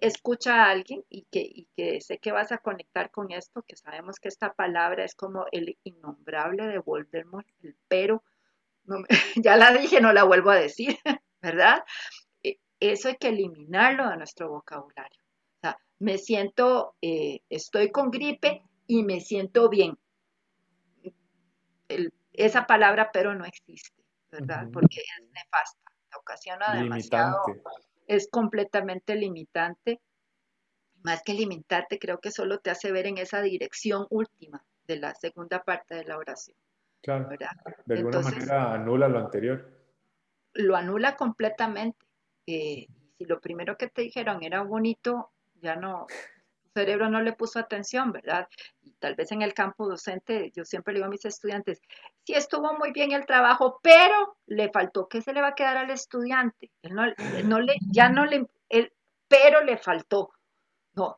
S2: escucha a alguien y que, que sé que vas a conectar con esto, que sabemos que esta palabra es como el innombrable de Voldemort, el pero, ya la dije, no la vuelvo a decir, ¿verdad? Eso hay que eliminarlo de nuestro vocabulario. O sea, me siento, eh, estoy con gripe y me siento bien. esa palabra pero no existe, ¿verdad? Porque es nefasta, ocasiona demasiado es completamente limitante. Más que limitarte, creo que solo te hace ver en esa dirección última de la segunda parte de la oración.
S1: Claro. De alguna manera anula lo anterior.
S2: Lo anula completamente. Eh, si lo primero que te dijeron era bonito, ya no, cerebro no le puso atención, ¿verdad? Y tal vez en el campo docente, yo siempre le digo a mis estudiantes, sí estuvo muy bien el trabajo, pero le faltó, ¿qué se le va a quedar al estudiante? Él no, no le, ya no le, él, pero le faltó. No,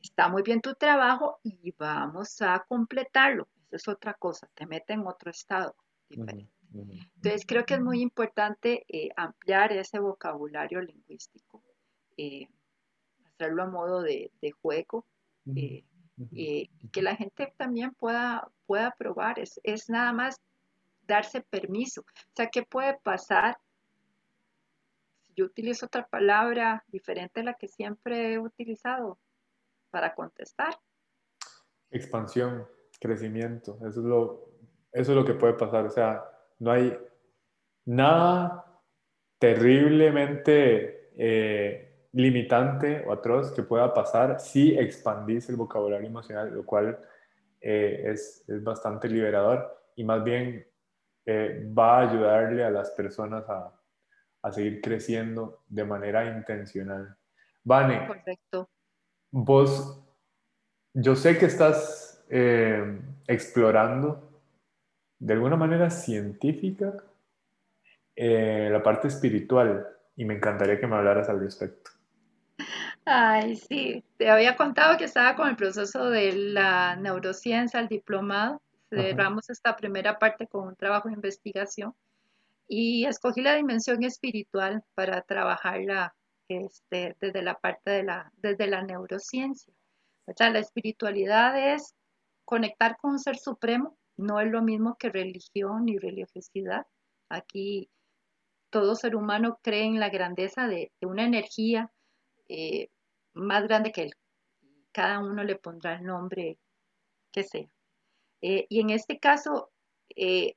S2: está muy bien tu trabajo y vamos a completarlo. Eso es otra cosa, te mete en otro estado diferente. Entonces creo que es muy importante eh, ampliar ese vocabulario lingüístico. Eh, hacerlo a modo de, juego eh, y que la gente también pueda, pueda probar. Es, es nada más darse permiso. O sea, ¿qué puede pasar si yo utilizo otra palabra diferente a la que siempre he utilizado para contestar?
S1: Expansión, crecimiento, eso es lo, eso es lo que puede pasar. O sea, no hay nada terriblemente eh, limitante o atroz que pueda pasar si expandís el vocabulario emocional, lo cual eh, es, es, bastante liberador y más bien eh, va a ayudarle a las personas a, a, seguir creciendo de manera intencional. Vane,
S2: Correcto.
S1: vos, yo sé que estás explorando de alguna manera científica la parte espiritual y me encantaría que me hablaras al respecto.
S2: Ay, sí, te había contado que estaba con el proceso de la neurociencia, el diplomado. Cerramos esta primera parte con un trabajo de investigación y escogí la dimensión espiritual para trabajarla este, desde la parte de la, desde la neurociencia. La espiritualidad es conectar con un ser supremo, no es lo mismo que religión ni religiosidad. Aquí todo ser humano cree en la grandeza de, una energía eh, más grande que él. Cada uno le pondrá el nombre que sea. Eh, y en este caso, eh,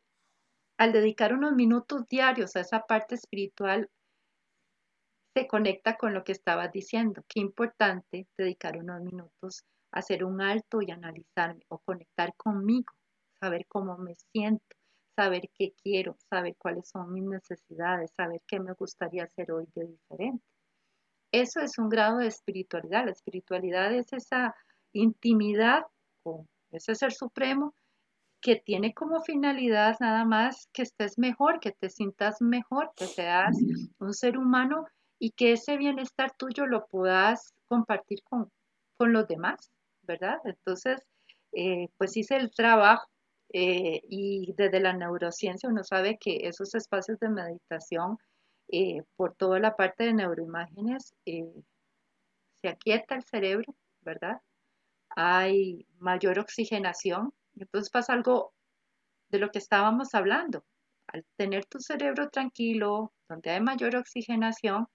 S2: al dedicar unos minutos diarios a esa parte espiritual, se conecta con lo que estabas diciendo. Qué importante dedicar unos minutos a hacer un alto y analizarme o conectar conmigo, saber cómo me siento, saber qué quiero, saber cuáles son mis necesidades, saber qué me gustaría hacer hoy de diferente. Eso es un grado de espiritualidad. La espiritualidad es esa intimidad con ese ser supremo que tiene como finalidad nada más que estés mejor, que te sientas mejor, que seas un ser humano y que ese bienestar tuyo lo puedas compartir con, los demás, ¿verdad? Entonces, eh, pues hice el trabajo eh, y desde la neurociencia uno sabe que esos espacios de meditación eh, por toda la parte de neuroimágenes, eh, se aquieta el cerebro, ¿verdad? Hay mayor oxigenación. Entonces pasa algo de lo que estábamos hablando. Al tener tu cerebro tranquilo, donde hay mayor oxigenación,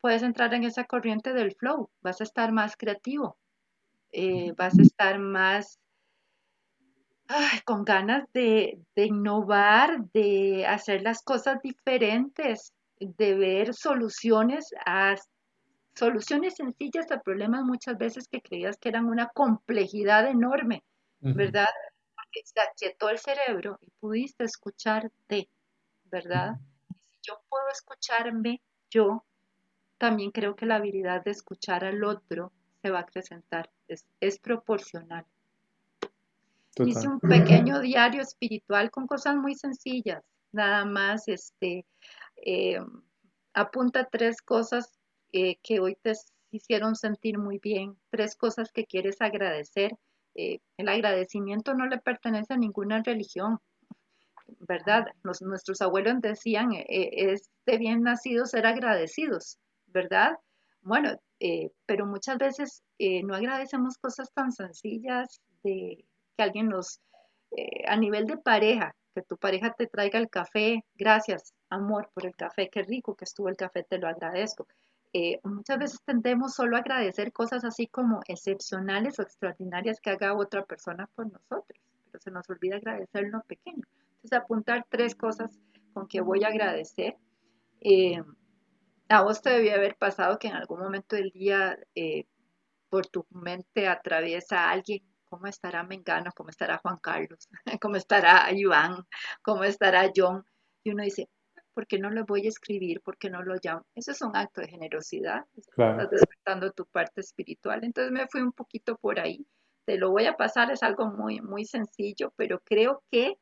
S2: puedes entrar en esa corriente del flow, vas a estar más creativo, vas a estar más con ganas de, innovar, de hacer las cosas diferentes, de ver soluciones a soluciones sencillas a problemas muchas veces que creías que eran una complejidad enorme, ¿verdad? Porque se aquietó el cerebro y pudiste escucharte, ¿verdad? si yo puedo escucharme, yo también creo que la habilidad de escuchar al otro se va a acrecentar, es, proporcional. Hice un pequeño diario espiritual con cosas muy sencillas, nada más, este, eh, apunta tres cosas eh, que hoy te hicieron sentir muy bien, tres cosas que quieres agradecer. Eh, el agradecimiento no le pertenece a ninguna religión, ¿verdad? nuestros abuelos decían, es de bien nacido ser agradecidos, ¿verdad? Bueno, pero muchas veces no agradecemos cosas tan sencillas de que alguien nos, a nivel de pareja, que tu pareja te traiga el café, gracias, amor, por el café, qué rico que estuvo el café, te lo agradezco. Eh, muchas veces tendemos solo a agradecer cosas así como excepcionales o extraordinarias que haga otra persona por nosotros, pero se nos olvida agradecer lo pequeño. Entonces, apuntar tres cosas con que voy a agradecer. Eh, a vos te debía haber pasado que en algún momento del día eh, por tu mente atraviesa alguien, ¿cómo estará Mengano? ¿Cómo estará Juan Carlos? ¿Cómo estará Iván? ¿Cómo estará John? Y uno dice, ¿por qué no lo voy a escribir? ¿Por qué no lo llamo? Eso es un acto de generosidad, estás despertando tu parte espiritual. Entonces me fui un poquito por ahí. Te lo voy a pasar, es algo muy, muy sencillo, pero creo que,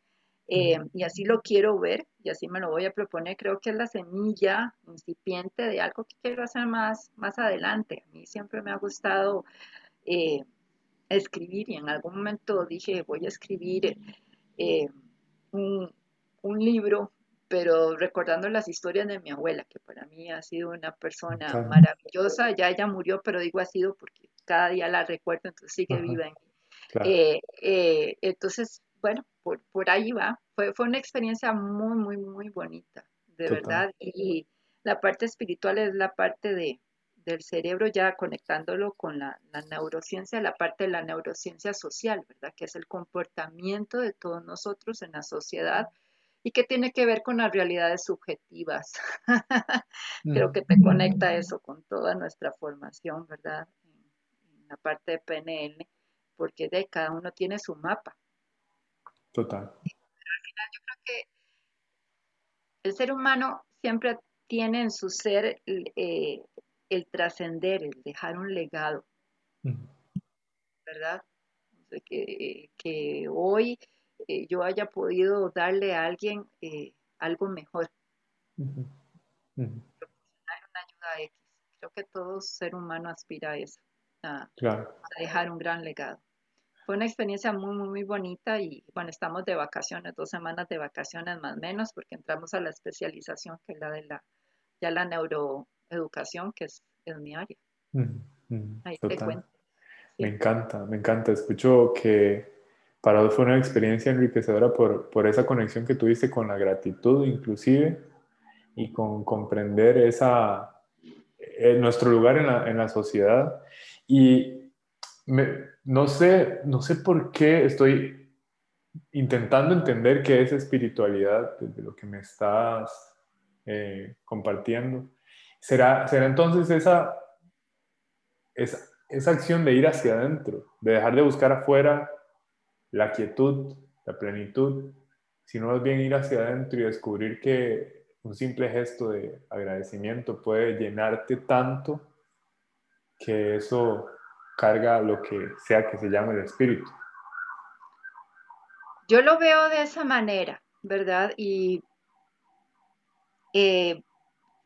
S2: eh, y así lo quiero ver, y así me lo voy a proponer, creo que es la semilla incipiente de algo que quiero hacer más, más adelante. A mí siempre me ha gustado eh, escribir y en algún momento dije, voy a escribir eh, un, un libro pero recordando las historias de mi abuela, que para mí ha sido una persona maravillosa, ya ella murió, pero digo ha sido porque cada día la recuerdo, entonces sigue viva en mí. Eh, eh, entonces, bueno, por, por ahí va. Fue, fue una experiencia muy, muy, muy bonita, de verdad. Y la parte espiritual es la parte de, del cerebro, ya conectándolo con la, la, neurociencia, la parte de la neurociencia social, ¿verdad? Que es el comportamiento de todos nosotros en la sociedad y que tiene que ver con las realidades subjetivas. Creo que te conecta eso con toda nuestra formación, ¿verdad? En, la parte de PNL, porque de cada uno tiene su mapa.
S1: Total. al
S2: final yo creo que el ser humano siempre tiene en su ser eh, el trascender, el dejar un legado, ¿verdad? que, que hoy eh, yo haya podido darle a alguien eh, algo mejor. una ayuda X. Creo que todo ser humano aspira a eso, a, dejar un gran legado. Fue una experiencia muy, muy, muy bonita y bueno, estamos de vacaciones, dos semanas de vacaciones más o menos, porque entramos a la especialización que es la de la, ya la neuroeducación, que es, mi área.
S1: Ahí te cuento. Me encanta, me encanta. Escucho que para vos fue una experiencia enriquecedora por, por esa conexión que tuviste con la gratitud inclusive y con comprender esa, eh, nuestro lugar en la, en la sociedad. Y no, sé, no sé por qué estoy intentando entender qué es espiritualidad desde lo que me estás eh, compartiendo. ¿Será, ¿Será entonces esa, esa, esa acción de ir hacia adentro, de dejar de buscar afuera la quietud, la plenitud, sino más bien ir hacia adentro y descubrir que un simple gesto de agradecimiento puede llenarte tanto que eso carga lo que sea que se llame el espíritu.
S2: Yo lo veo de esa manera, ¿verdad? Y eh,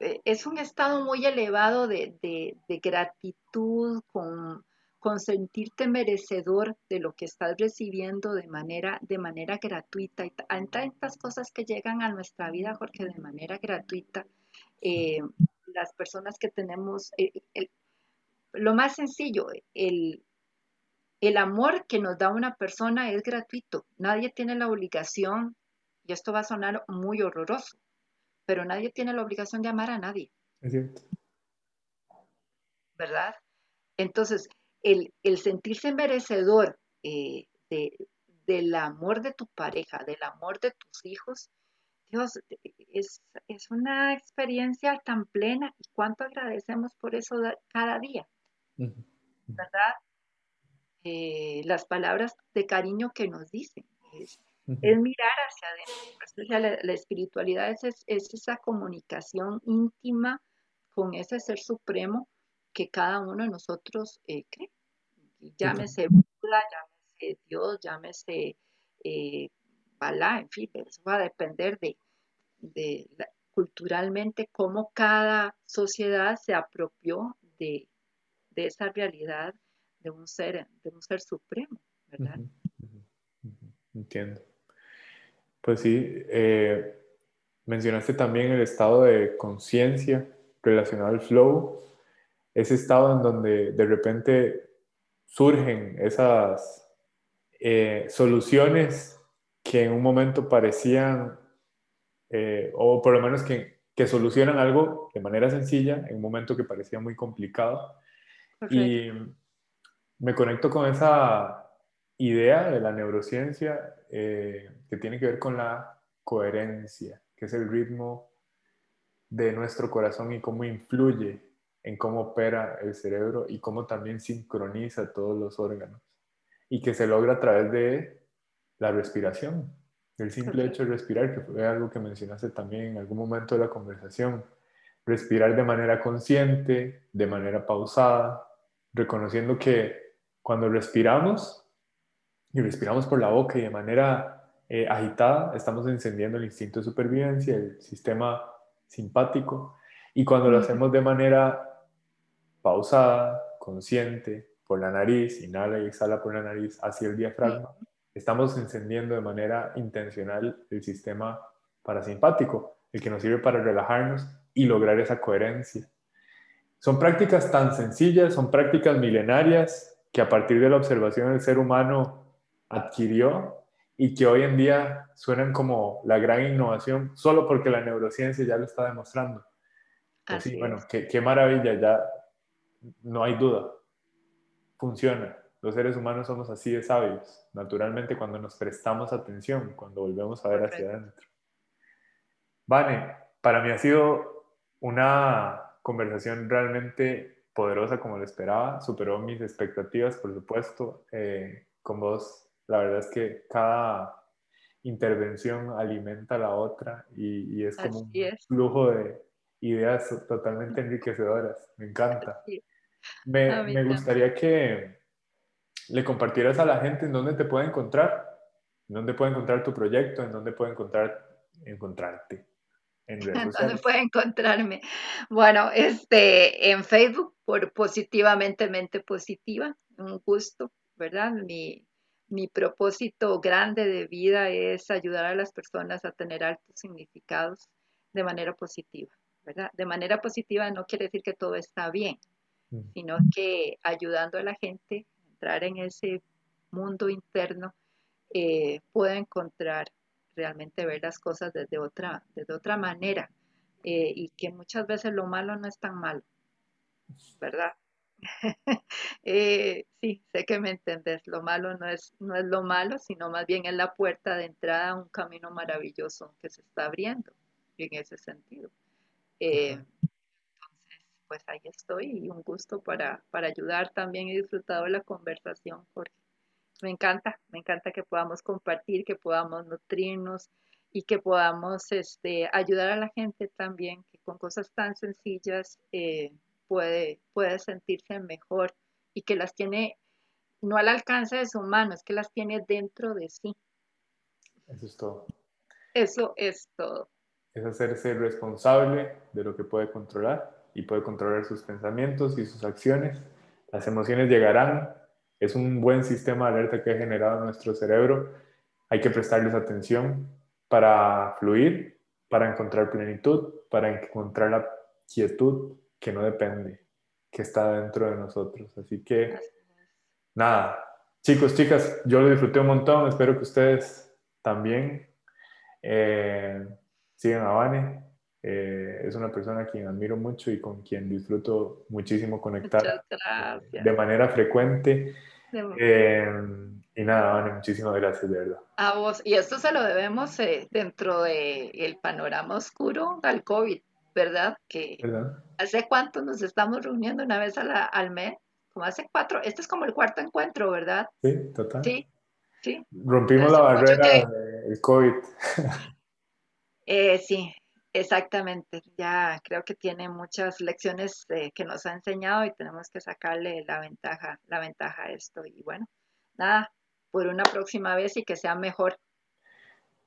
S2: es un estado muy elevado de, de gratitud con, con sentirte merecedor de lo que estás recibiendo de manera, de manera gratuita. Hay tantas cosas que llegan a nuestra vida, Jorge, de manera gratuita, Eh, las personas que tenemos, lo más sencillo, el, el amor que nos da una persona es gratuito. Nadie tiene la obligación, y esto va a sonar muy horroroso, pero nadie tiene la obligación de amar a nadie.
S1: Es cierto.
S2: ¿Verdad? Entonces, el, sentirse merecedor eh, del amor de tu pareja, del amor de tus hijos, Dios, es, una experiencia tan plena y cuánto agradecemos por eso cada día, ¿verdad? Eh, las palabras de cariño que nos dicen, es, mirar hacia adentro. la, espiritualidad es, esa comunicación íntima con ese ser supremo que cada uno de nosotros eh, cree. Llámese Buda, llámese Dios, llámese eh, Balá, en fin, eso va a depender de, culturalmente cómo cada sociedad se apropió de, esa realidad de un ser, de un ser supremo, ¿verdad?
S1: Entiendo. Pues sí, eh, mencionaste también el estado de conciencia relacionado al flow ese estado en donde de repente surgen esas eh, soluciones que en un momento parecían, eh, o por lo menos que, que, solucionan algo de manera sencilla, en un momento que parecía muy complicado. Y me conecto con esa idea de la neurociencia eh, que tiene que ver con la coherencia, que es el ritmo de nuestro corazón y cómo influye en cómo opera el cerebro y cómo también sincroniza todos los órganos. Y que se logra a través de la respiración, el simple hecho de respirar, que fue algo que mencionaste también en algún momento de la conversación. Respirar de manera consciente, de manera pausada, reconociendo que cuando respiramos, y respiramos por la boca y de manera eh, agitada, estamos encendiendo el instinto de supervivencia, el sistema simpático, y cuando lo hacemos de manera pausada, consciente, por la nariz, inhala y exhala por la nariz hacia el diafragma, estamos encendiendo de manera intencional el sistema parasimpático, el que nos sirve para relajarnos y lograr esa coherencia. Son prácticas tan sencillas, son prácticas milenarias que a partir de la observación del ser humano adquirió y que hoy en día suenan como la gran innovación solo porque la neurociencia ya lo está demostrando. Pues sí, bueno, qué, qué, maravilla, ya no hay duda, funciona. Los seres humanos somos así de sabios, naturalmente cuando nos prestamos atención, cuando volvemos a ver hacia adentro. Vane, para mí ha sido una conversación realmente poderosa como lo esperaba, superó mis expectativas, por supuesto. Eh, con vos, la verdad es que cada intervención alimenta a la otra y, es como un flujo de ideas totalmente enriquecedoras. Me encanta. Me, gustaría que le compartieras a la gente en dónde te puede encontrar, en dónde puede encontrar tu proyecto, en dónde puede encontrar, encontrarte.
S2: En ¿Dónde puede encontrarme? Bueno, este, en Facebook por positivamente mente positiva, un gusto, ¿verdad? Mi, mi propósito grande de vida es ayudar a las personas a tener altos significados de manera positiva, ¿verdad? De manera positiva no quiere decir que todo está bien, sino que ayudando a la gente a entrar en ese mundo interno, eh, puede encontrar realmente ver las cosas desde otra, desde otra manera eh, y que muchas veces lo malo no es tan malo, ¿verdad? Eh, sí, sé que me entendés, lo malo no es, no es lo malo, sino más bien es la puerta de entrada a un camino maravilloso que se está abriendo en ese sentido pues ahí estoy y un gusto para, ayudar también. He disfrutado de la conversación, porque Me encanta, me encanta que podamos compartir, que podamos nutrirnos y que podamos este, ayudar a la gente también, que con cosas tan sencillas eh, puede, puede sentirse mejor y que las tiene no al alcance de su mano, es que las tiene dentro de sí.
S1: Eso es todo.
S2: Eso es todo.
S1: Es hacerse responsable de lo que puede controlar y puede controlar sus pensamientos y sus acciones. Las emociones llegarán. Es un buen sistema de alerta que ha generado nuestro cerebro. Hay que prestarles atención para fluir para encontrar plenitud, para encontrar la quietud que no depende, que está dentro de nosotros. Así que, nada, chicos, chicas, yo lo disfruté un montón, espero que ustedes también eh, sigan a Vane. Eh, es una persona a quien admiro mucho y con quien disfruto muchísimo conectar de manera frecuente. Eh, y nada, Vane, muchísimas gracias, de verdad.
S2: A vos, y esto se lo debemos eh, dentro del el panorama oscuro al COVID, ¿verdad? Que hace cuánto nos estamos reuniendo una vez al mes, como hace cuatro, este es como el cuarto encuentro, ¿verdad?
S1: Sí, total.
S2: Sí, sí.
S1: Rompimos la barrera del COVID.
S2: Eh, sí, exactamente. Ya creo que tiene muchas lecciones eh, que nos ha enseñado y tenemos que sacarle la ventaja, la ventaja a esto. Y bueno, nada, por una próxima vez y que sea mejor.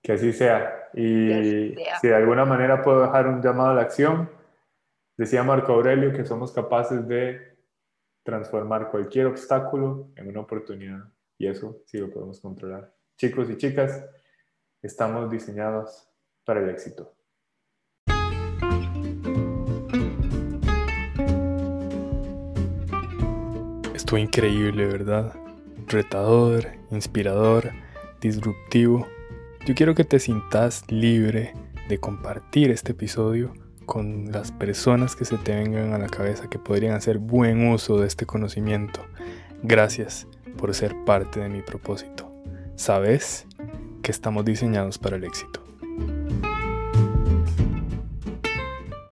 S1: Que así sea. Y si de alguna manera puedo dejar un llamado a la acción, decía Marco Aurelio que somos capaces de transformar cualquier obstáculo en una oportunidad. Y eso sí lo podemos controlar. Chicos y chicas, estamos diseñados para el éxito. Estuvo increíble, ¿verdad? retador, inspirador, disruptivo. Yo quiero que te sientas libre de compartir este episodio con las personas que se te vengan a la cabeza que podrían hacer buen uso de este conocimiento. Gracias por ser parte de mi propósito. Sabes que estamos diseñados para el éxito.